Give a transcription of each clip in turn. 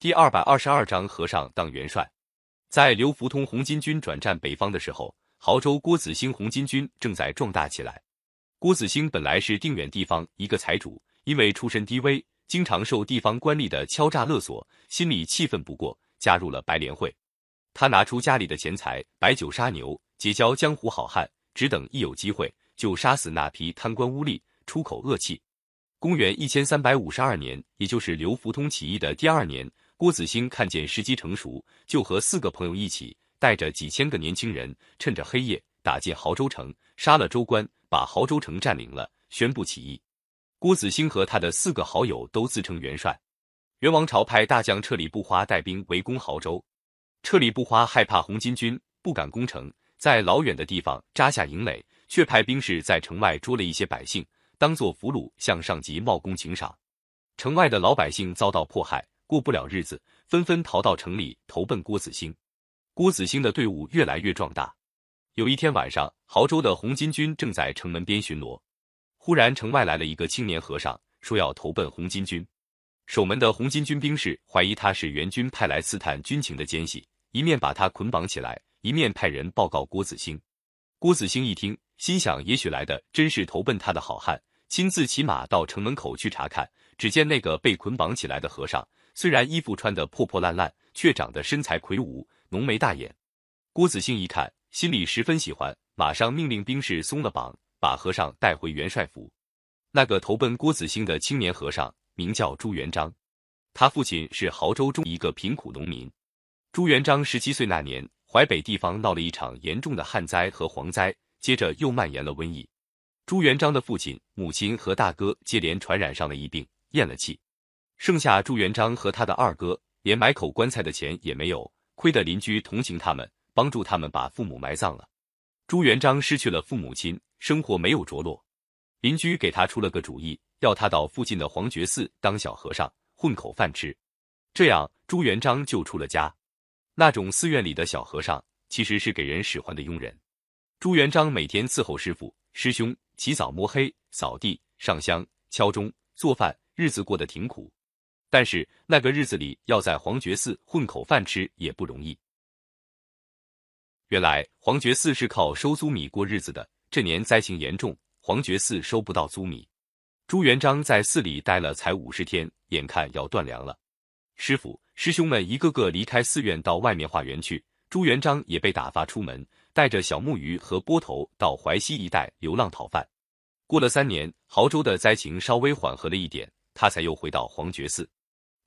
第二百二十二章和尚当元帅。在刘福通红巾军转战北方的时候，亳州郭子兴红巾军正在壮大起来。郭子兴本来是定远地方一个财主，因为出身低微，经常受地方官吏的敲诈勒索，心里气愤不过，加入了白莲会。他拿出家里的钱财，摆酒杀牛，结交江湖好汉，只等一有机会就杀死那批贪官污吏，出口恶气。公元一千三百五十二年，也就是刘福通起义的第二年。郭子兴看见时机成熟，就和四个朋友一起，带着几千个年轻人，趁着黑夜打进亳州城，杀了州官，把亳州城占领了，宣布起义。郭子兴和他的四个好友都自称元帅。元王朝派大将彻里不花带兵围攻濠州，彻里不花害怕红巾军，不敢攻城，在老远的地方扎下营垒，却派兵士在城外捉了一些百姓，当做俘虏向上级冒功请赏。城外的老百姓遭到迫害。过不了日子，纷纷逃到城里投奔郭子兴。郭子兴的队伍越来越壮大。有一天晚上，亳州的红巾军正在城门边巡逻，忽然城外来了一个青年和尚，说要投奔红巾军。守门的红巾军兵士怀疑他是援军派来刺探军情的奸细，一面把他捆绑起来，一面派人报告郭子兴。郭子兴一听，心想也许来的真是投奔他的好汉，亲自骑马到城门口去查看。只见那个被捆绑起来的和尚。虽然衣服穿得破破烂烂，却长得身材魁梧，浓眉大眼。郭子兴一看，心里十分喜欢，马上命令兵士松了绑，把和尚带回元帅府。那个投奔郭子兴的青年和尚名叫朱元璋，他父亲是亳州中一个贫苦农民。朱元璋十七岁那年，淮北地方闹了一场严重的旱灾和蝗灾，接着又蔓延了瘟疫。朱元璋的父亲、母亲和大哥接连传染上了疫病，咽了气。剩下朱元璋和他的二哥，连买口棺材的钱也没有，亏得邻居同情他们，帮助他们把父母埋葬了。朱元璋失去了父母亲，生活没有着落。邻居给他出了个主意，要他到附近的黄觉寺当小和尚，混口饭吃。这样，朱元璋就出了家。那种寺院里的小和尚，其实是给人使唤的佣人。朱元璋每天伺候师傅、师兄，起早摸黑，扫地、上香、敲钟、做饭，日子过得挺苦。但是那个日子里，要在黄觉寺混口饭吃也不容易。原来黄觉寺是靠收租米过日子的。这年灾情严重，黄觉寺收不到租米。朱元璋在寺里待了才五十天，眼看要断粮了。师傅、师兄们一个个离开寺院到外面化缘去，朱元璋也被打发出门，带着小木鱼和钵头到淮西一带流浪讨饭。过了三年，亳州的灾情稍微缓和了一点，他才又回到黄觉寺。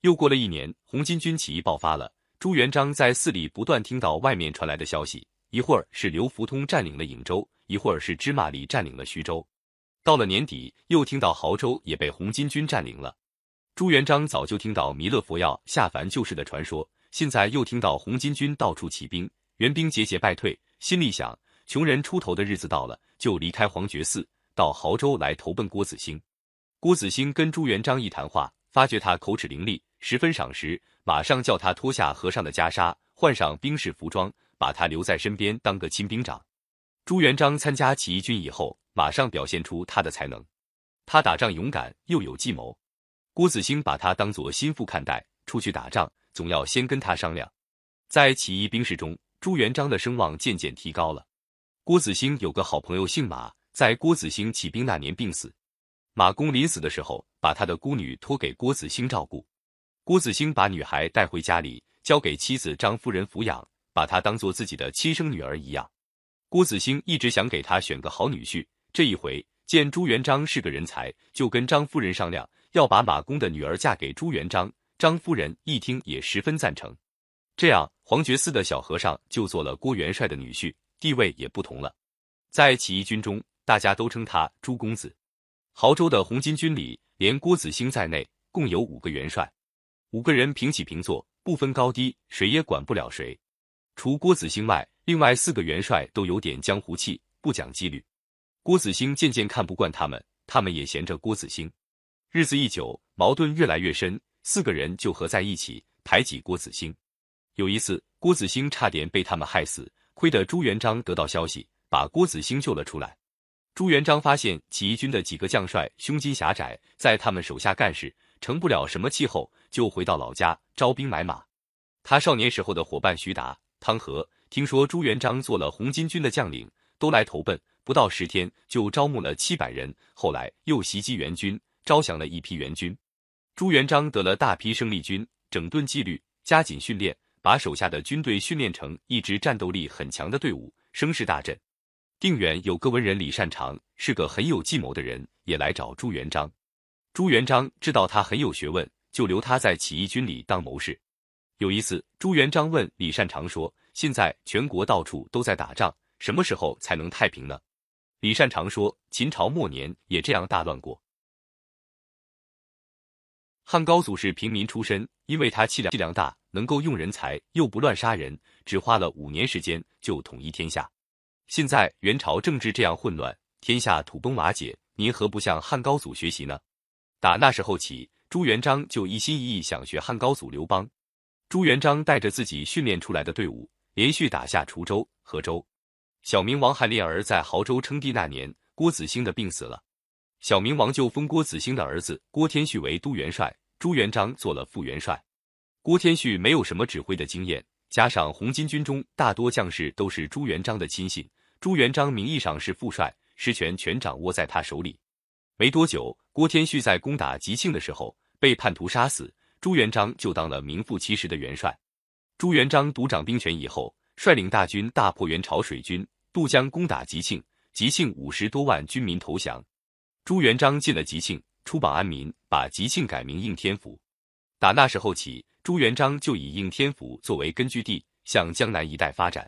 又过了一年，红巾军起义爆发了。朱元璋在寺里不断听到外面传来的消息，一会儿是刘福通占领了颍州，一会儿是芝麻李占领了徐州。到了年底，又听到亳州也被红巾军占领了。朱元璋早就听到弥勒佛要下凡救世的传说，现在又听到红巾军到处起兵，援兵节节败退，心里想：穷人出头的日子到了，就离开黄觉寺，到亳州来投奔郭子兴。郭子兴跟朱元璋一谈话，发觉他口齿伶俐。十分赏识，马上叫他脱下和尚的袈裟，换上兵士服装，把他留在身边当个亲兵长。朱元璋参加起义军以后，马上表现出他的才能。他打仗勇敢，又有计谋。郭子兴把他当作心腹看待，出去打仗总要先跟他商量。在起义兵士中，朱元璋的声望渐渐提高了。郭子兴有个好朋友姓马，在郭子兴起兵那年病死。马公临死的时候，把他的孤女托给郭子兴照顾。郭子兴把女孩带回家里，交给妻子张夫人抚养，把她当做自己的亲生女儿一样。郭子兴一直想给她选个好女婿，这一回见朱元璋是个人才，就跟张夫人商量，要把马公的女儿嫁给朱元璋。张夫人一听也十分赞成，这样黄觉寺的小和尚就做了郭元帅的女婿，地位也不同了。在起义军中，大家都称他朱公子。亳州的红巾军里，连郭子兴在内，共有五个元帅。五个人平起平坐，不分高低，谁也管不了谁。除郭子兴外，另外四个元帅都有点江湖气，不讲纪律。郭子兴渐渐看不惯他们，他们也嫌着郭子兴。日子一久，矛盾越来越深，四个人就合在一起排挤郭子兴。有一次，郭子兴差点被他们害死，亏得朱元璋得到消息，把郭子兴救了出来。朱元璋发现起义军的几个将帅胸襟狭窄，在他们手下干事。成不了什么气候，就回到老家招兵买马。他少年时候的伙伴徐达、汤和，听说朱元璋做了红巾军的将领，都来投奔。不到十天，就招募了七百人。后来又袭击元军，招降了一批元军。朱元璋得了大批生力军，整顿纪律，加紧训练，把手下的军队训练成一支战斗力很强的队伍，声势大振。定远有个文人李善长，是个很有计谋的人，也来找朱元璋。朱元璋知道他很有学问，就留他在起义军里当谋士。有一次，朱元璋问李善长说：“现在全国到处都在打仗，什么时候才能太平呢？”李善长说：“秦朝末年也这样大乱过。”汉高祖是平民出身，因为他气量气量大，能够用人才，又不乱杀人，只花了五年时间就统一天下。现在元朝政治这样混乱，天下土崩瓦解，您何不向汉高祖学习呢？打那时候起，朱元璋就一心一意想学汉高祖刘邦。朱元璋带着自己训练出来的队伍，连续打下滁州、河州。小明王汉烈儿在亳州称帝那年，郭子兴的病死了，小明王就封郭子兴的儿子郭天旭为都元帅，朱元璋做了副元帅。郭天旭没有什么指挥的经验，加上红巾军中大多将士都是朱元璋的亲信，朱元璋名义上是副帅，实权全掌握在他手里。没多久，郭天旭在攻打吉庆的时候被叛徒杀死，朱元璋就当了名副其实的元帅。朱元璋独掌兵权以后，率领大军大破元朝水军。渡江攻打吉庆，吉庆五十多万军民投降。朱元璋进了吉庆，出榜安民，把吉庆改名应天府。打那时候起，朱元璋就以应天府作为根据地，向江南一带发展。